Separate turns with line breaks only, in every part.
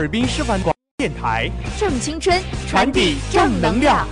哈尔滨师范广电台
正青春，
传递正能量。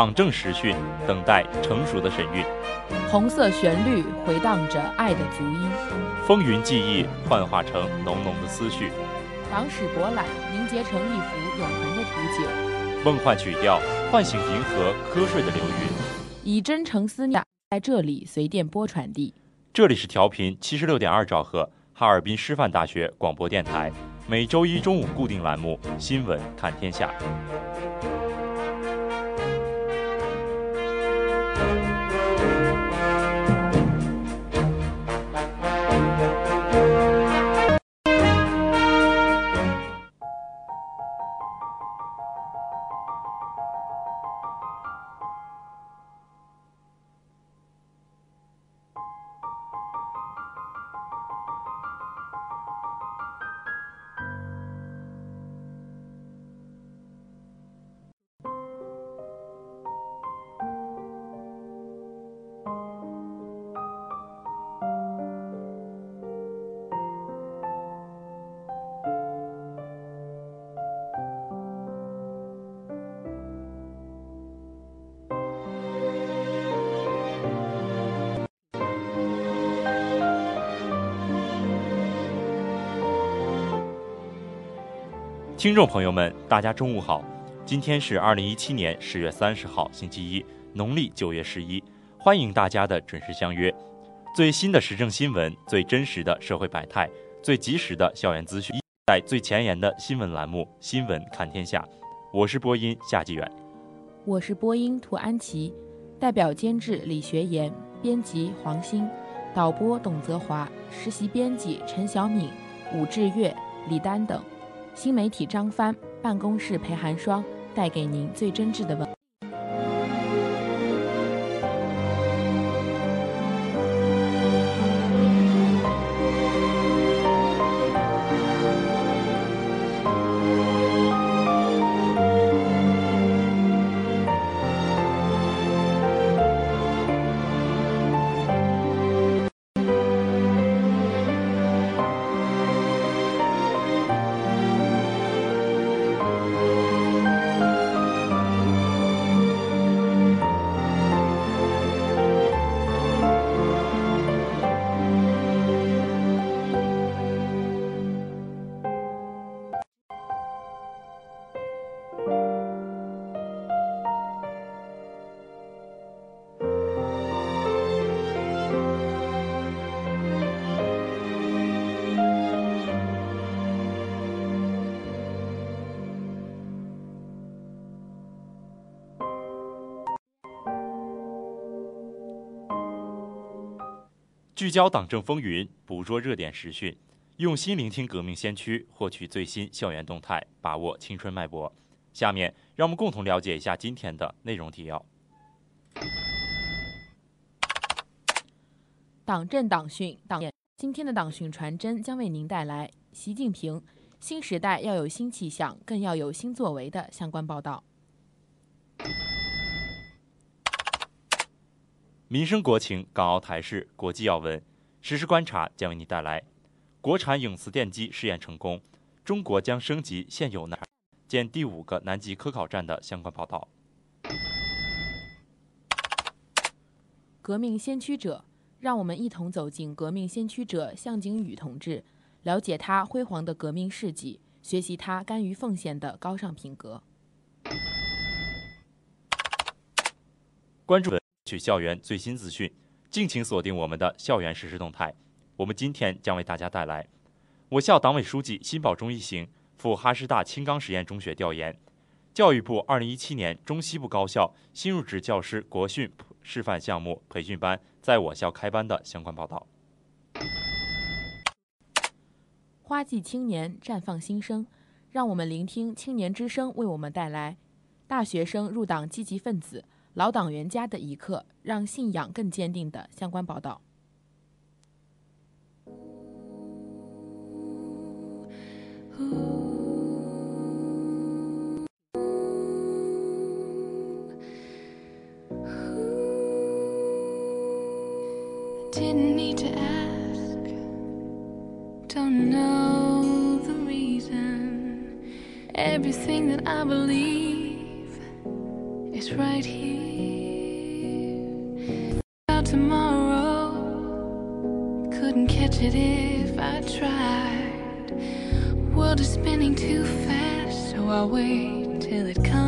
党政实训，等待成熟的神韵；
红色旋律回荡着爱的足音，
风云记忆幻化成浓浓的思绪；
党史博览凝结成一幅永恒的图景；
梦幻曲调唤醒银河瞌睡的流云，
以真诚思念在这里随电波传递。
这里是调频七十六点二兆赫，哈尔滨师范大学广播电台，每周一中午固定栏目《新闻看天下》。听众朋友们，大家中午好，今天是二零一七年十月三十号，星期一，农历九月十一，欢迎大家的准时相约。最新的时政新闻，最真实的社会百态，最及时的校园资讯，在最前沿的新闻栏目《新闻看天下》，我是播音夏继远，
我是播音涂安琪，代表监制李学言，编辑黄鑫，导播董泽华，实习编辑陈小敏、武志月、李丹等。新媒体张帆，办公室裴寒霜，带给您最真挚的问。
聚焦党政风云，捕捉热点时讯，用心聆听革命先驱，获取最新校园动态，把握青春脉搏。下面，让我们共同了解一下今天的内容提要。
党政党训党今天的党训传真将为您带来习近平新时代要有新气象，更要有新作为的相关报道。
民生国情、港澳台事、国际要闻，实时观察将为你带来国产永磁电机试验成功，中国将升级现有南建第五个南极科考站的相关报道。
革命先驱者，让我们一同走进革命先驱者向景宇同志，了解他辉煌的革命事迹，学习他甘于奉献的高尚品格。
关注取校园最新资讯，敬请锁定我们的校园实时动态。我们今天将为大家带来我校党委书记辛保忠一行赴哈师大青冈实验中学调研，教育部二零一七年中西部高校新入职教师国训示范项目培训班在我校开班的相关报道。
花季青年绽放新生，让我们聆听青年之声为我们带来大学生入党积极分子。老党员家的一刻，让信仰更坚定的相关报道。
Is right here. About tomorrow, couldn't catch it if I tried. World is spinning too fast, so I'll wait till it comes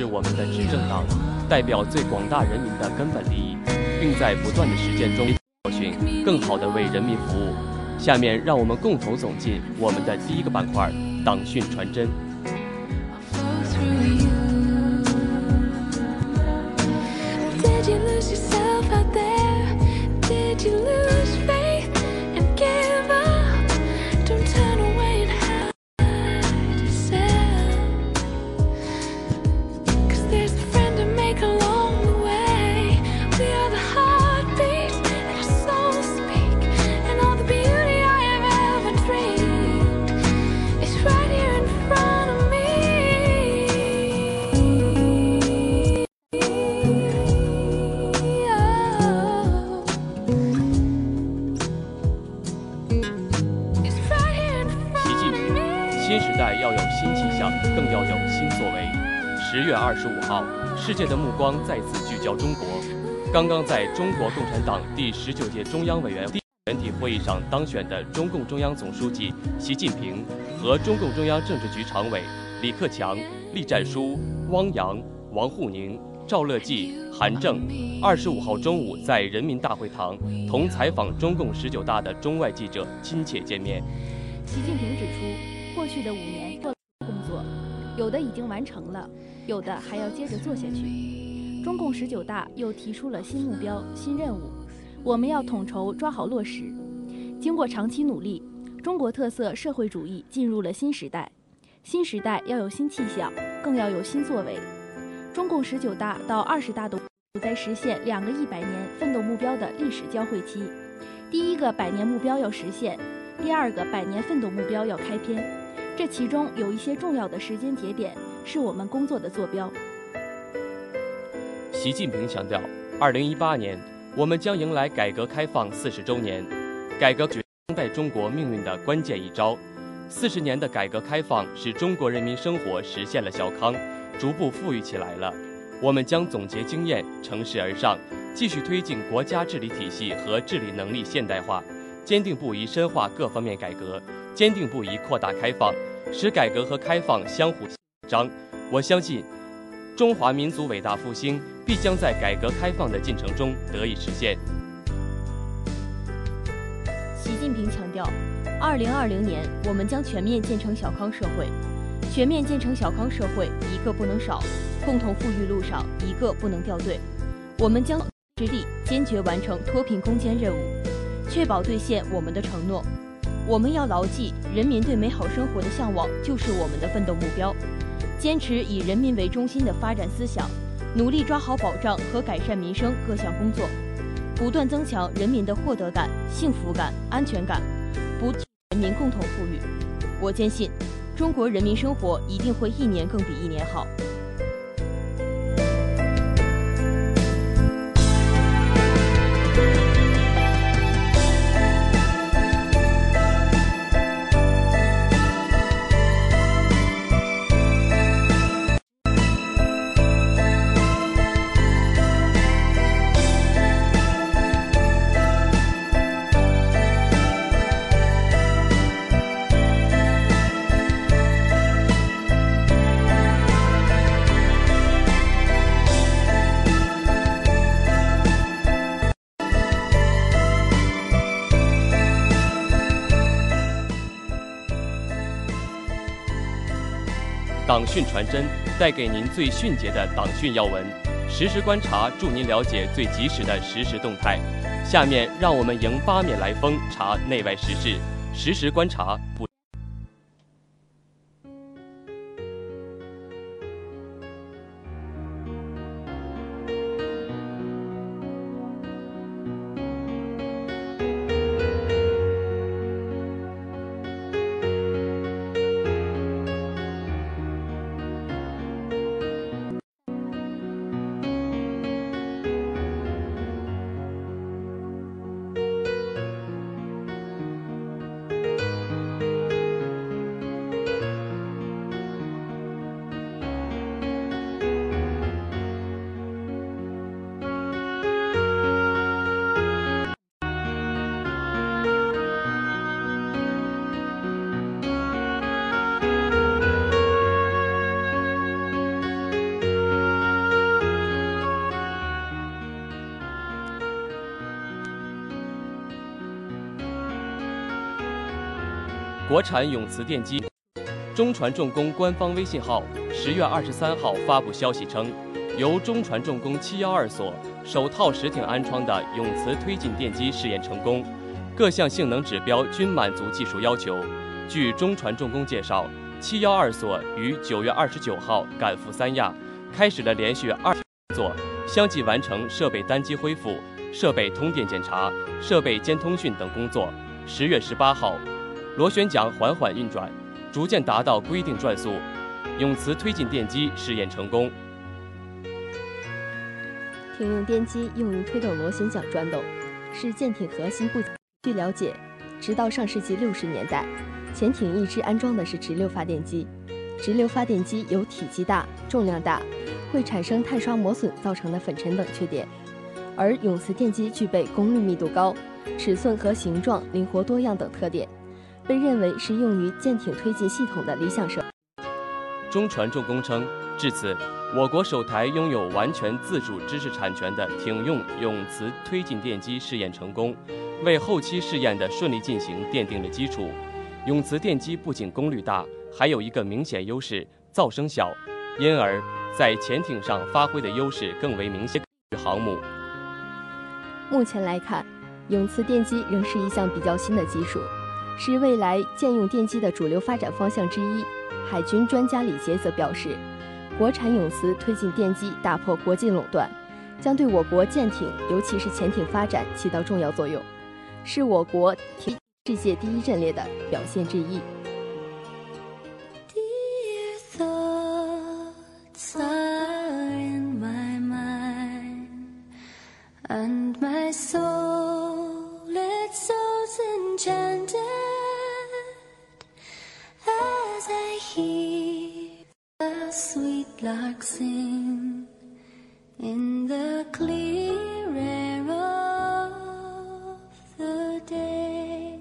是我们的执政党，代表最广大人民的根本利益，并在不断的实践中教训，更好的为人民服务。下面让我们共同走进我们的第一个板块——党训传真。作为。十月二十五号，世界的目光再次聚焦中国。刚刚在中国共产党第十九届中央委员全体会议上当选的中共中央总书记习近平和中共中央政治局常委李克强、栗战书、汪洋、王沪宁、赵乐际、韩正，二十五号中午在人民大会堂同采访中共十九大的中外记者亲切见面。
习近平指出，过去的五年，有的已经完成了，有的还要接着做下去。中共十九大又提出了新目标、新任务，我们要统筹抓好落实。经过长期努力，中国特色社会主义进入了新时代。新时代要有新气象，更要有新作为。中
共十九大到二十大的在实现两个一百年奋斗目标的历史交汇期。第一个百年目标要实现，第二个百年奋斗目标要开篇。这其中有一些重要的时间节点是我们工作的坐标。
习近平强调，二零一八年我们将迎来改革开放四十周年，改革决当代中国命运的关键一招。四十年的改革开放使中国人民生活实现了小康，逐步富裕起来了。我们将总结经验，乘势而上，继续推进国家治理体系和治理能力现代化，坚定不移深化各方面改革，坚定不移扩大开放，使改革和开放相互张。我相信，中华民族伟大复兴必将在改革开放的进程中得以实现。
习近平强调。二零二零年，我们将全面建成小康社会。全面建成小康社会，一个不能少；共同富裕路上，一个不能掉队。我们将致力坚决完成脱贫攻坚任务，确保兑现我们的承诺。我们要牢记，人民对美好生活的向往就是我们的奋斗目标。坚持以人民为中心的发展思想，努力抓好保障和改善民生各项工作，不断增强人民的获得感、幸福感、安全感，不。人民共同富裕，我坚信，中国人民生活一定会一年更比一年好。党讯传真带给您最迅捷的党讯要闻，实时观察助您了解最及时的实时动态。下面让我们迎八面来风，查内外时事，实时观察不。国产永磁电机，中船重工官方微信号十月二十三号发布消息称，由中船重工七幺二所首套实艇安装的永磁推进电机试验成功，各项性能指标均满足技术要求。据中船重工介绍，七幺二所于九月二十九号赶赴三亚，开始了连续二工作，相继完成设备单机恢复、设备通电检查、设备监通讯等工作。十月十八号。螺旋桨缓缓运转，逐渐达到规定转速。永磁推进电机试验成功。
艇用电机用于推动螺旋桨转动，是舰艇核心部件。据了解，直到上世纪六十年代，潜艇一直安装的是直流发电机。直流发电机有体积大、重量大，会产生碳刷磨损造成的粉尘等缺点，而永磁电机具备功率密度高、尺寸和形状灵活多样等特点。被认为是用于舰艇推进系统的理想设。
中船重工称，至此，我国首台拥有完全自主知识产权的艇用永磁推进电机试验成功，为后期试验的顺利进行奠定了基础。永磁电机不仅功率大，还有一个明显优势——噪声小，因而，在潜艇上发挥的优势更为明显航母。
目前来看，永磁电机仍是一项比较新的技术。是未来舰用电机的主流发展方向之一。海军专家李杰则表示，国产永磁推进电机，打破国际垄断，将对我国舰艇，尤其是潜艇发展起到重要作用，是我国世界第一阵列的表现之一。
And my soul it sows enchanted sweet lark sing in the clear air of the day.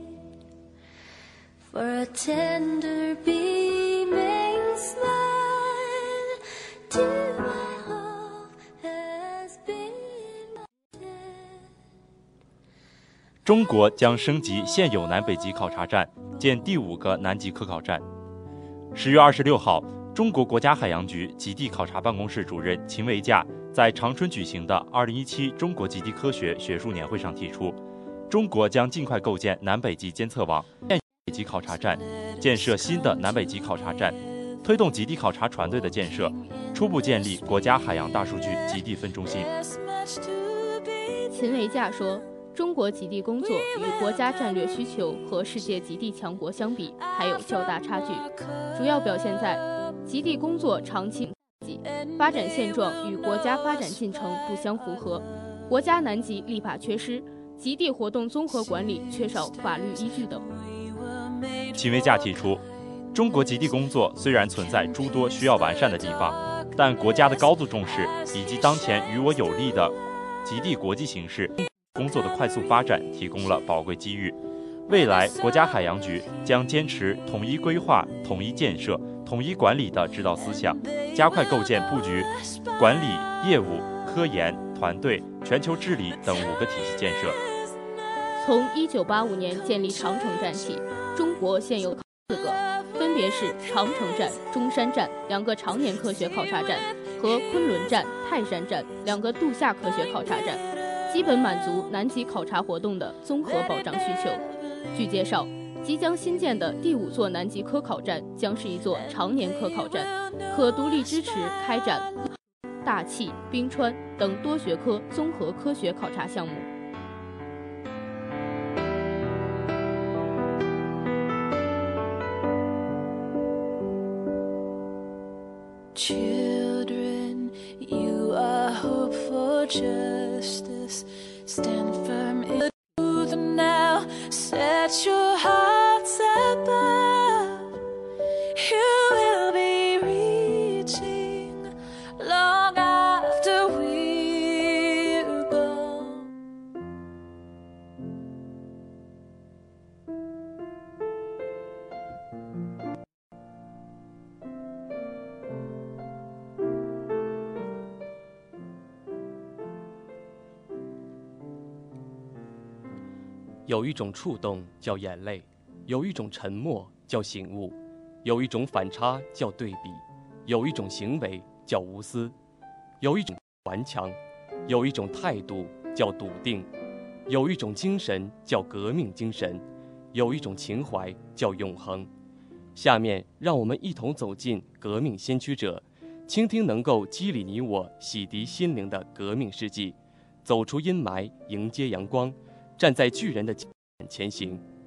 For a tender beaming smile to my hope has been melted.
中国将升级现有南北极考察站，建第五个南极科考站。十月二十六号，中国国家海洋局极地考察办公室主任秦维架在长春举行的二零一七中国极地科学学术年会上提出，中国将尽快构建南北极监测网、北极考察站，建设新的南北极考察站，推动极地考察船队的建设，初步建立国家海洋大数据极地分中心。
秦维架说，中国极地工作与国家战略需求和世界极地强国相比，还有较大差距，主要表现在极地工作长期发展现状与国家发展进程不相符合，国家南极立法缺失，极地活动综合管理缺少法律依据等。
秦维架提出，中国极地工作虽然存在诸多需要完善的地方，但国家的高度重视以及当前与我有利的极地国际形势，工作的快速发展提供了宝贵机遇。未来，国家海洋局将坚持统一规划、统一建设、统一管理的指导思想，加快构建布局管理、业务、科研、团队、全球治理等五个体系建设。
从1985年建立长城站起，中国现有四个，分别是长城站、中山站两个常年科学考察站和昆仑站、泰山站两个度夏科学考察站，基本满足南极考察活动的综合保障需求。据介绍，即将新建的第五座南极科考站将是一座常年科考站，可独立支持开展大气、冰川等多学科综合科学考察项目。
种触动叫眼泪，有一种沉默叫醒悟，有一种反差叫对比，有一种行为叫无私，有一种顽强，有一种态度叫笃定，有一种精神叫革命精神，有一种情怀叫永恒。下面让我们一同走进革命先驱者，倾听能够激励你我、洗涤心灵的革命事迹，走出阴霾，迎接阳光。站在巨人的前行。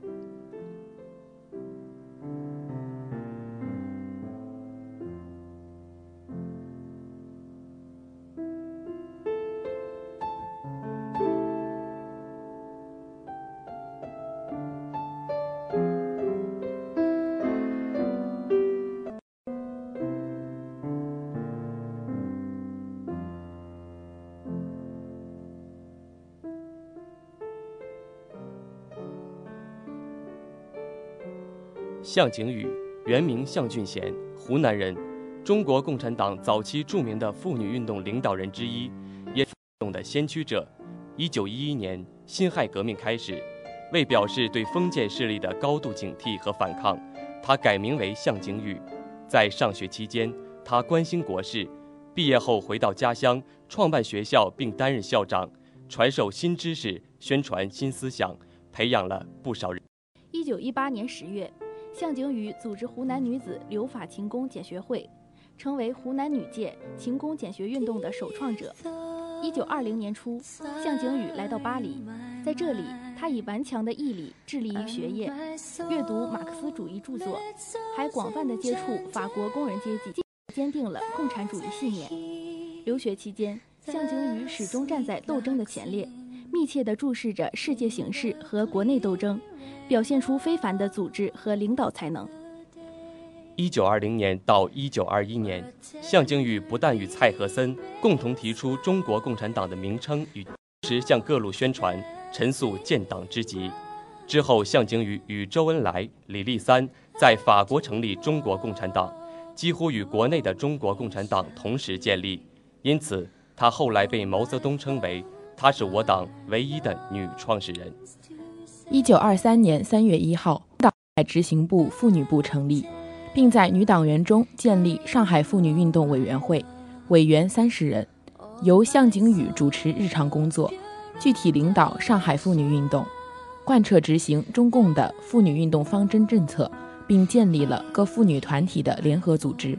向景宇，原名向俊贤，湖南人，中国共产党早期著名的妇女运动领导人之一，也是运动的先驱者。一九一一年，辛亥革命开始，为表示对封建势力的高度警惕和反抗，他改名为向景宇。在上学期间，他关心国事，毕业后回到家乡，创办学校并担任校长，传授新知识，宣传新思想，培养了不少人。
一九一八年十月，向景宇组织湖南女子留法勤工俭学会，
成为湖南女界勤工俭学运动的首创者。一九二零年初，向景宇来到巴黎，在这里，他以顽强的毅力致力于学业，阅读马克思主义著作，还广泛的接触法国工人阶级，坚定了共产主义信念。留学期间，向景宇始终站在斗争的前列，密切地注视着世界形势和国内斗争，表现出非凡的组织和领导才能。
一九二零年到一九二一年，向景宇不但与蔡和森共同提出中国共产党的名称，与时向各路宣传陈述建党之急。之后，向景宇与周恩来、李立三在法国成立中国共产党，几乎与国内的中国共产党同时建立。因此，他后来被毛泽东称为他是我党唯一的女创始人。
一九二三年三月一号，党执行部妇女部成立。并在女党员中建立上海妇女运动委员会，委员三十人，由向景宇主持日常工作，具体领导上海妇女运动，贯彻执行中共的妇女运动方针政策，并建立了各妇女团体的联合组织。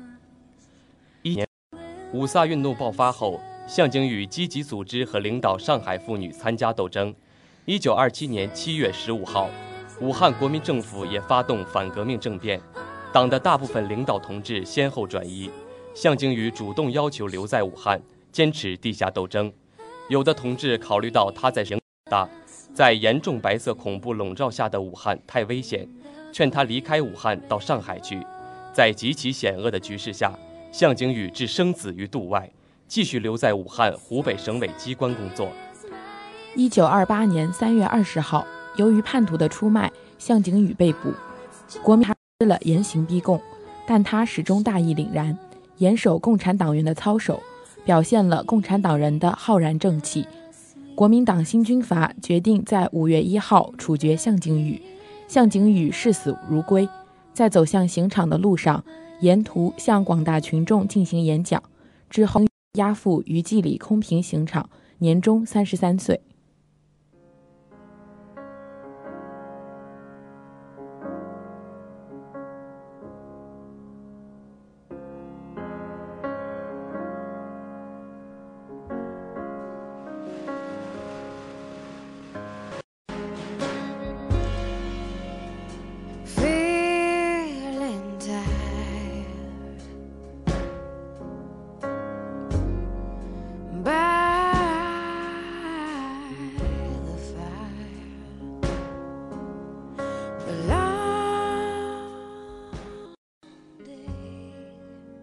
一年，五卅运动爆发后，向景宇积极组织和领导上海妇女参加斗争。一九二七年七月十五号，武汉国民政府也发动反革命政变。党的大部分领导同志先后转移，向景宇主动要求留在武汉，坚持地下斗争。有的同志考虑到他在人大，在严重白色恐怖笼罩下的武汉太危险，劝他离开武汉到上海去。在极其险恶的局势下，向景宇置生死于度外，继续留在武汉湖北省委机关工作。
一九二八年三月二十号，由于叛徒的出卖，向景宇被捕，国民。了严刑逼供，但他始终大义凛然，严守共产党员的操守，表现了共产党人的浩然正气。国民党新军阀决定在五月一号处决向景宇，向景宇视死如归。在走向刑场的路上，沿途向广大群众进行演讲，之后押赴余记里空平刑场，年终三十三岁。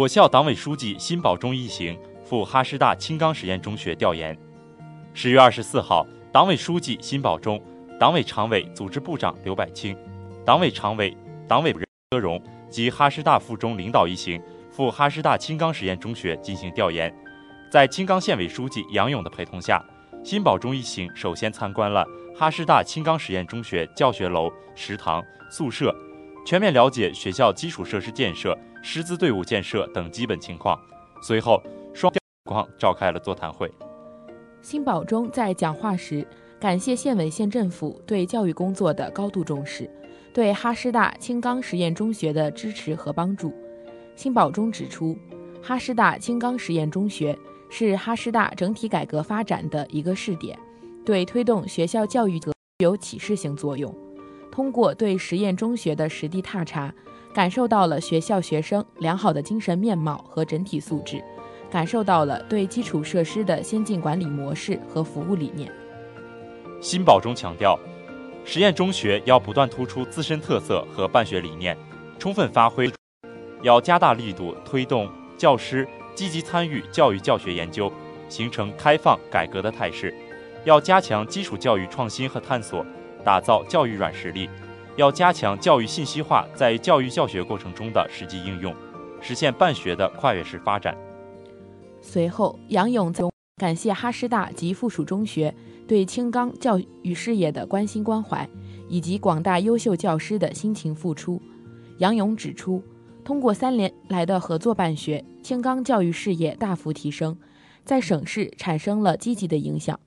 我校党委书记辛保忠一行赴哈师大青冈实验中学调研。十月二十四号，党委书记辛保忠、党委常委、组织部长刘柏清、党委常委、党委柯荣及哈师大附中领导一行赴哈师大青冈实验中学进行调研。在青冈县委书记杨勇的陪同下，辛保忠一行首先参观了哈师大青冈实验中学教学楼、食堂、宿舍，全面了解学校基础设施建设。师资队伍建设等基本情况。随后，双方召开了座谈会。
辛保忠在讲话时感谢县委县政府对教育工作的高度重视，对哈师大青冈实验中学的支持和帮助。辛保忠指出，哈师大青冈实验中学是哈师大整体改革发展的一个试点，对推动学校教育具有启示性作用。通过对实验中学的实地踏查。感受到了学校学生良好的精神面貌和整体素质，感受到了对基础设施的先进管理模式和服务理念。
新保中强调，实验中学要不断突出自身特色和办学理念，充分发挥要加大力度推动教师积极参与教育教学研究，形成开放改革的态势；要加强基础教育创新和探索，打造教育软实力；要加强教育信息化在教育教学过程中的实际应用，实现办学的跨越式发展。
随后，杨勇在感谢哈师大及附属中学对青冈教育事业的关心关怀，以及广大优秀教师的辛勤付出。杨勇指出，通过三年来的合作办学，青冈教育事业大幅提升，在省市产生了积极的影响。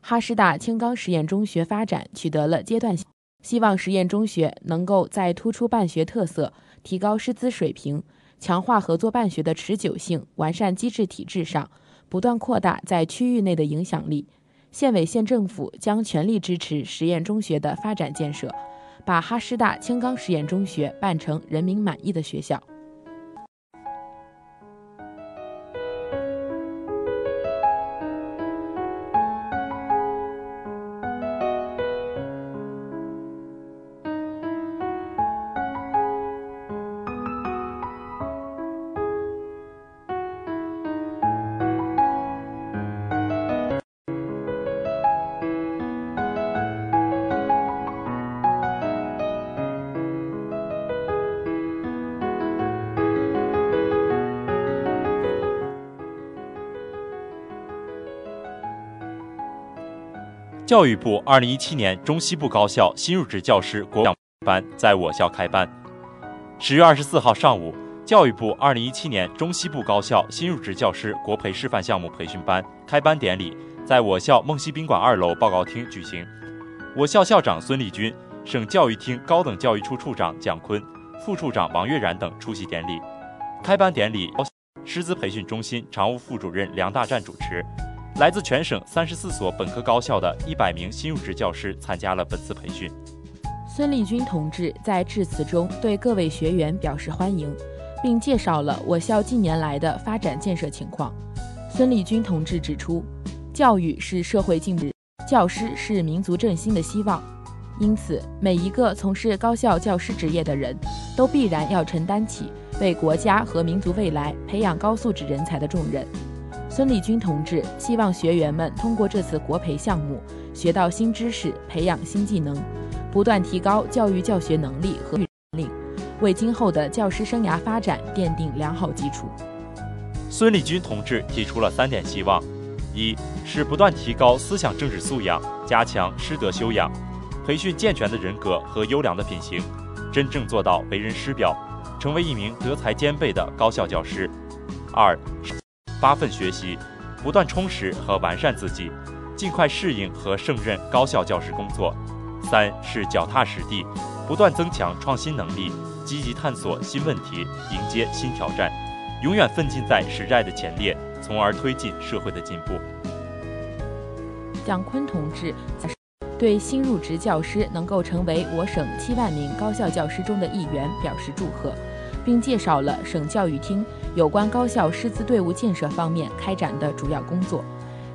哈师大青冈实验中学发展取得了阶段性，希望实验中学能够在突出办学特色、提高师资水平。强化合作办学的持久性，完善机制体制上，不断扩大在区域内的影响力。县委县政府将全力支持实验中学的发展建设，把哈师大青冈实验中学办成人民满意的学校。
教育部二零一七年中西部高校新入职教师国班在我校开班。十月二十四号上午，教育部二零一七年中西部高校新入职教师国培示范项目培训班开班典礼在我校梦溪宾馆二楼报告厅举行。我校校长孙立军、省教育厅高等教育处处长蒋坤、副处长王月然等出席典礼。开班典礼，师资培训中心常务副主任梁大战主持。来自全省三十四所本科高校的一百名新入职教师参加了本次培训。
孙立军同志在致辞中对各位学员表示欢迎，并介绍了我校近年来的发展建设情况。孙立军同志指出，教育是社会进步，教师是民族振兴的希望，因此每一个从事高校教师职业的人都必然要承担起为国家和民族未来培养高素质人才的重任。孙立军同志希望学员们通过这次国培项目，学到新知识，培养新技能，不断提高教育教学能力和能力，为今后的教师生涯发展奠定良好基础。
孙立军同志提出了三点希望：一是不断提高思想政治素养，加强师德修养，培训健全的人格和优良的品行，真正做到为人师表，成为一名德才兼备的高校教师；二。发奋学习，不断充实和完善自己，尽快适应和胜任高校教师工作。三是脚踏实地，不断增强创新能力，积极探索新问题，迎接新挑战，永远奋进在时代的前列，从而推进社会的进步。
蒋坤同志对新入职教师能够成为我省七万名高校教师中的一员表示祝贺。并介绍了省教育厅有关高校师资队伍建设方面开展的主要工作。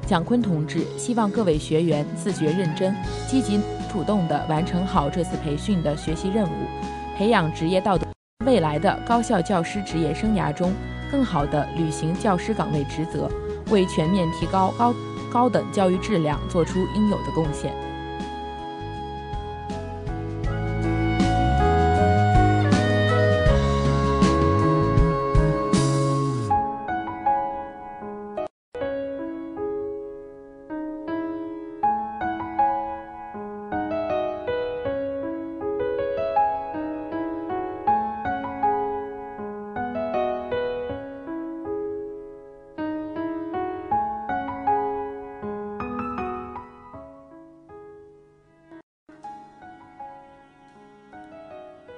蒋坤同志希望各位学员自觉认真、积极主动地完成好这次培训的学习任务，培养职业道德，未来的高校教师职业生涯中更好地履行教师岗位职责，为全面提高高高等教育质量做出应有的贡献。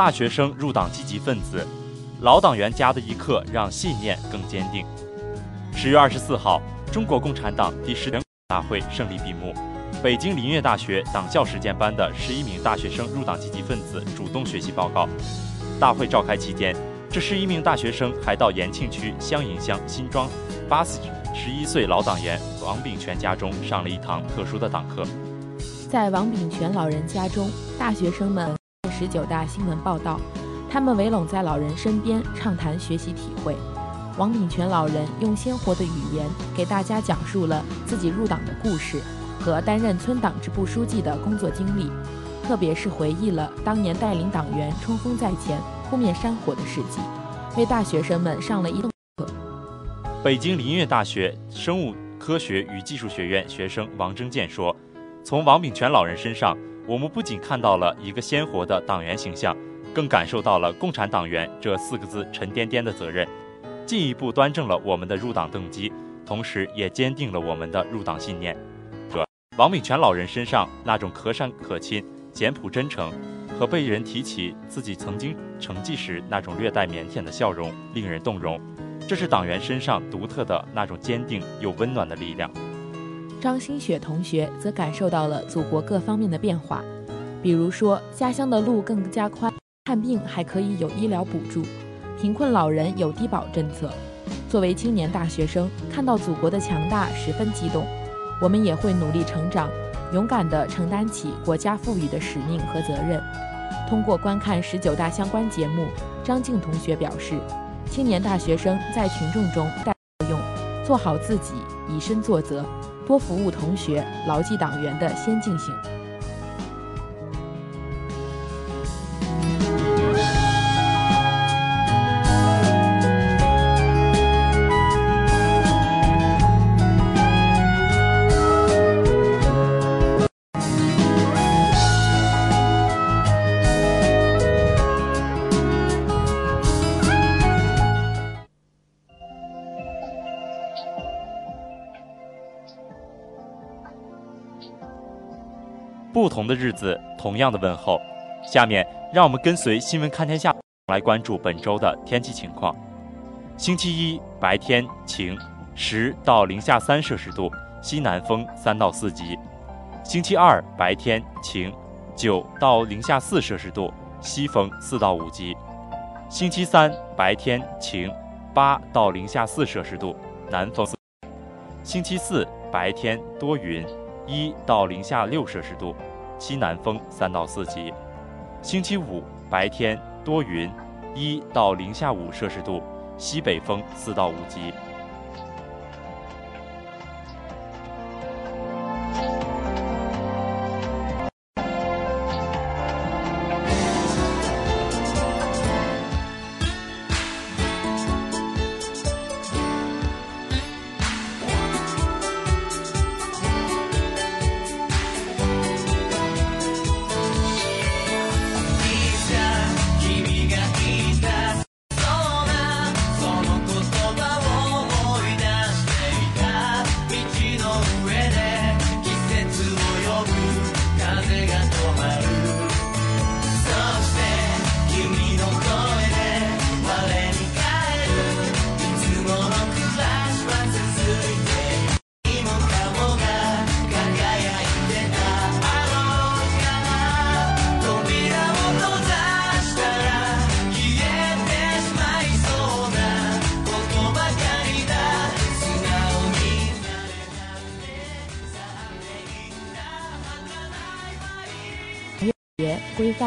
大学生入党积极分子，老党员家的一刻让信念更坚定。十月二十四号，中国共产党第十大会胜利闭幕。北京林业大学党校实践班的十一名大学生入党积极分子主动学习报告。大会召开期间，这十一名大学生还到延庆区香营乡新庄八十一岁老党员王炳全家中上了一堂特殊的党课。
在王炳全老人家中，大学生们十九大新闻报道，他们围拢在老人身边畅谈学习体会。王炳全老人用鲜活的语言给大家讲述了自己入党的故事和担任村党支部书记的工作经历，特别是回忆了当年带领党员冲锋在前、扑灭山火的事迹，为大学生们上了一课。
北京林业大学生物科学与技术学院学生王征建说。从王炳全老人身上，我们不仅看到了一个鲜活的党员形象，更感受到了“共产党员”这四个字沉甸甸的责任，进一步端正了我们的入党动机，同时也坚定了我们的入党信念。王炳全老人身上那种可善可亲、简朴真诚，和被人提起自己曾经成绩时那种略带腼腆的笑容，令人动容。这是党员身上独特的那种坚定又温暖的力量。
张新雪同学则感受到了祖国各方面的变化，比如说家乡的路更加宽，看病还可以有医疗补助，贫困老人有低保政策。作为青年大学生，看到祖国的强大，十分激动。我们也会努力成长，勇敢地承担起国家赋予的使命和责任。通过观看十九大相关节目，张静同学表示，青年大学生在群众中带作用，做好自己，以身作则。多服务同学，牢记党员的先进性。
不同的日子，同样的问候。下面让我们跟随新闻看天下来关注本周的天气情况。星期一白天晴，十到零下三摄氏度，西南风三到四级。星期二白天晴，九到零下四摄氏度，西风四到五级。星期三白天晴，八到零下四摄氏度，南风。星期四白天多云，一到零下六摄氏度。西南风三到四级，星期五白天多云，一到零下五摄氏度，西北风四到五级。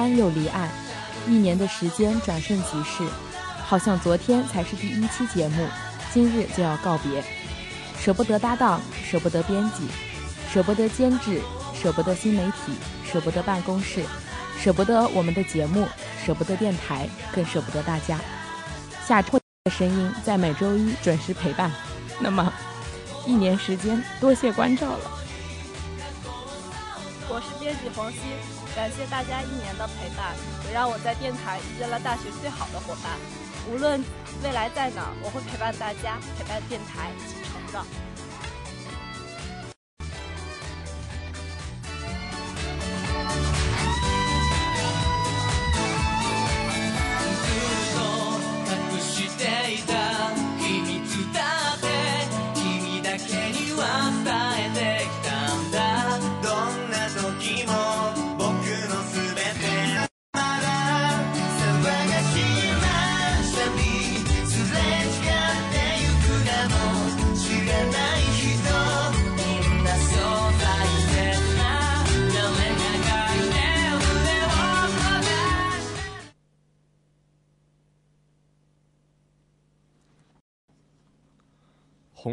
又离岸，一年的时间转瞬即逝，好像昨天才是第一期节目，今日就要告别。舍不得搭档，舍不得编辑，舍不得监制，舍不得新媒体，舍不得办公室，舍不得我们的节目，舍不得电台，更舍不得大家。下周的声音在每周一准时陪伴。那么，一年时间，多谢关照了。
我是编辑冯鑫，感谢大家一年的陪伴，也让我在电台遇见了大学最好的伙伴。无论未来在哪，我会陪伴大家，陪伴电台一起成长。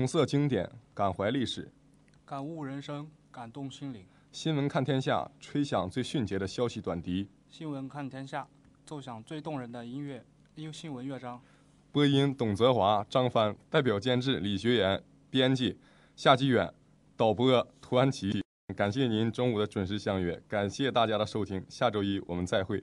红色经典，感怀历史，
感悟人生，感动心灵。
新闻看天下，吹响最迅捷的消息短笛。
新闻看天下，奏响最动人的音乐，音新闻乐章。
播音：董泽华、张帆，代表监制：李学言，编辑：夏继远，导播：涂安琪。感谢您中午的准时相约，感谢大家的收听，下周一我们再会。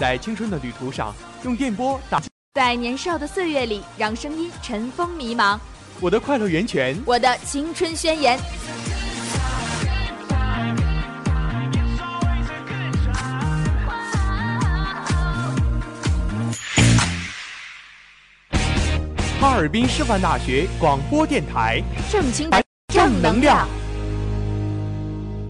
在青春的旅途上，用电波打。
在年少的岁月里，让声音尘封迷茫。
我的快乐源泉，
我的青春宣言。
哈尔滨师范大学广播电台，
正青的正能量。